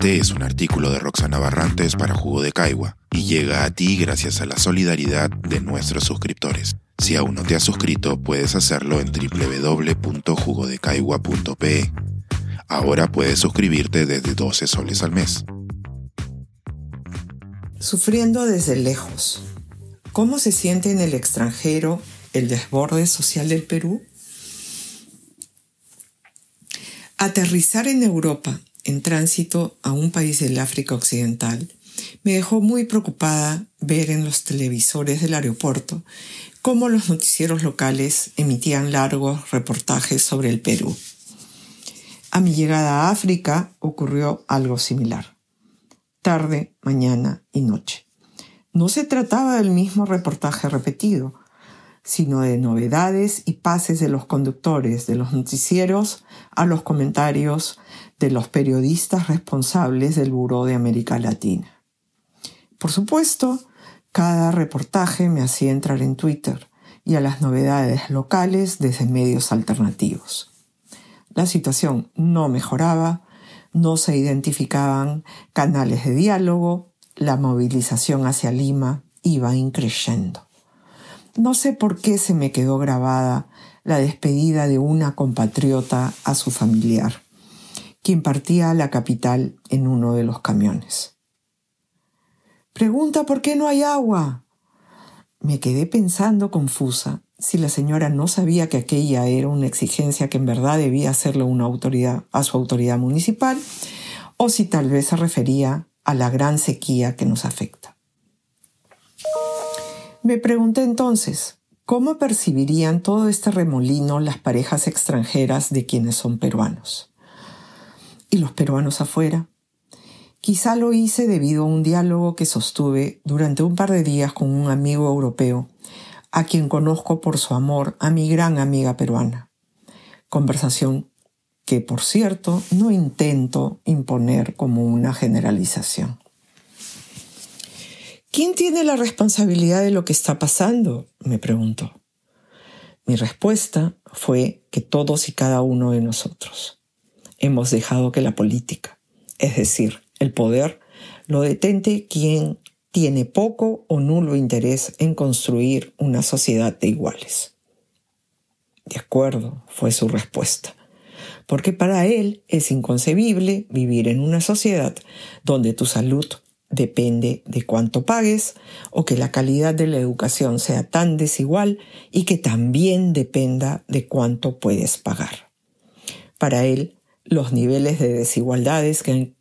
Este es un artículo de Roxana Barrantes para Jugo de Caigua y llega a ti gracias a la solidaridad de nuestros suscriptores. Si aún no te has suscrito, puedes hacerlo en www.jugodecaigua.pe. Ahora puedes suscribirte desde 12 soles al mes. Sufriendo desde lejos. ¿Cómo se siente en el extranjero el desborde social del Perú? Aterrizar en Europa en tránsito a un país del África Occidental me dejó muy preocupada ver en los televisores del aeropuerto cómo los noticieros locales emitían largos reportajes sobre el Perú. A mi llegada a África ocurrió algo similar. Tarde, mañana y noche. No se trataba del mismo reportaje repetido, sino de novedades y pases de los conductores de los noticieros a los comentarios de los periodistas responsables del Buró de América Latina. Por supuesto, cada reportaje me hacía entrar en Twitter y a las novedades locales desde medios alternativos. La situación no mejoraba, no se identificaban canales de diálogo, la movilización hacia Lima iba increyendo. No sé por qué se me quedó grabada la despedida de una compatriota a su familiar, quien partía a la capital en uno de los camiones. Pregunta por qué no hay agua. Me quedé pensando confusa si la señora no sabía que aquella era una exigencia que en verdad debía hacerle una autoridad a su autoridad municipal, o si tal vez se refería a la gran sequía que nos afecta. Me pregunté entonces, ¿cómo percibirían todo este remolino las parejas extranjeras de quienes son peruanos? ¿Y los peruanos afuera? Quizá lo hice debido a un diálogo que sostuve durante un par de días con un amigo europeo, a quien conozco por su amor a mi gran amiga peruana. Conversación que, por cierto, no intento imponer como una generalización. ¿Quién tiene la responsabilidad de lo que está pasando? me preguntó. Mi respuesta fue que todos y cada uno de nosotros hemos dejado que la política, es decir, el poder, lo detente quien tiene poco o nulo interés en construir una sociedad de iguales. De acuerdo, fue su respuesta, porque para él es inconcebible vivir en una sociedad donde tu salud depende de cuánto pagues o que la calidad de la educación sea tan desigual y que también dependa de cuánto puedes pagar. Para él, los niveles de desigualdades que han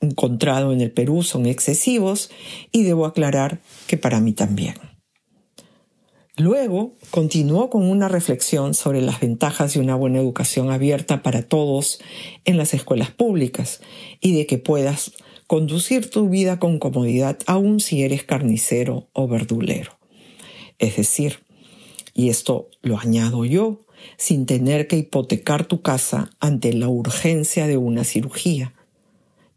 encontrado en el Perú son excesivos y debo aclarar que para mí también. Luego continuó con una reflexión sobre las ventajas de una buena educación abierta para todos en las escuelas públicas y de que puedas conducir tu vida con comodidad aun si eres carnicero o verdulero. Es decir, y esto lo añado yo, sin tener que hipotecar tu casa ante la urgencia de una cirugía.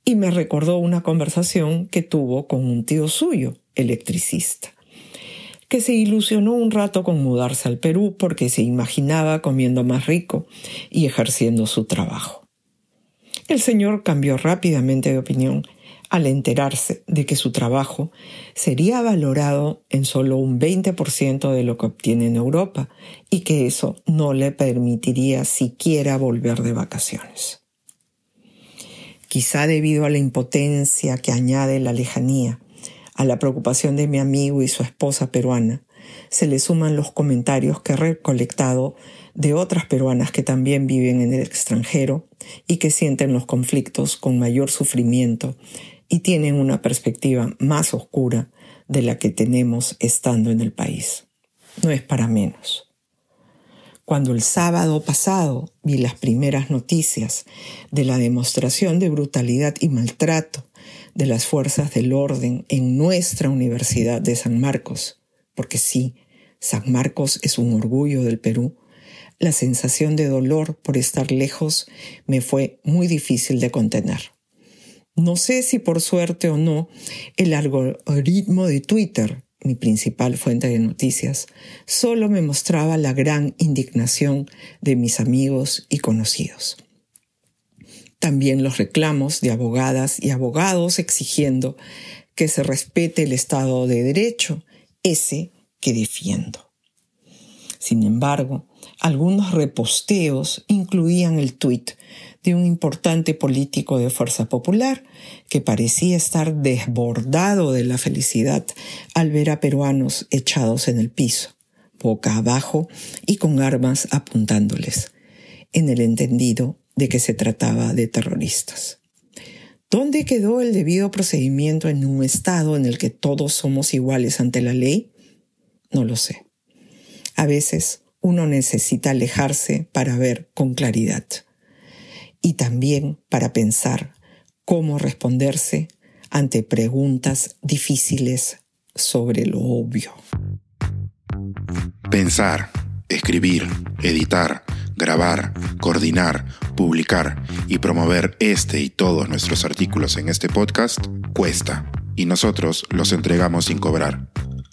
Y me recordó una conversación que tuvo con un tío suyo, electricista, que se ilusionó un rato con mudarse al Perú porque se imaginaba comiendo más rico y ejerciendo su trabajo. El señor cambió rápidamente de opinión al enterarse de que su trabajo sería valorado en solo un 20% de lo que obtiene en Europa y que eso no le permitiría siquiera volver de vacaciones. Quizá debido a la impotencia que añade la lejanía, a la preocupación de mi amigo y su esposa peruana, se le suman los comentarios que he recolectado de otras peruanas que también viven en el extranjero y que sienten los conflictos con mayor sufrimiento y tienen una perspectiva más oscura de la que tenemos estando en el país. No es para menos. Cuando el sábado pasado vi las primeras noticias de la demostración de brutalidad y maltrato de las fuerzas del orden en nuestra Universidad de San Marcos, porque sí, San Marcos es un orgullo del Perú, la sensación de dolor por estar lejos me fue muy difícil de contener. No sé si por suerte o no, el algoritmo de Twitter, mi principal fuente de noticias, solo me mostraba la gran indignación de mis amigos y conocidos. También los reclamos de abogadas y abogados exigiendo que se respete el Estado de Derecho, ese que defiendo. Sin embargo, algunos reposteos incluían el tuit de un importante político de Fuerza Popular que parecía estar desbordado de la felicidad al ver a peruanos echados en el piso, boca abajo y con armas apuntándoles, en el entendido de que se trataba de terroristas. ¿Dónde quedó el debido procedimiento en un Estado en el que todos somos iguales ante la ley? No lo sé. A veces uno necesita alejarse para ver con claridad y también para pensar cómo responderse ante preguntas difíciles sobre lo obvio. Pensar, escribir, editar, grabar, coordinar, publicar y promover este y todos nuestros artículos en este podcast cuesta y nosotros los entregamos sin cobrar.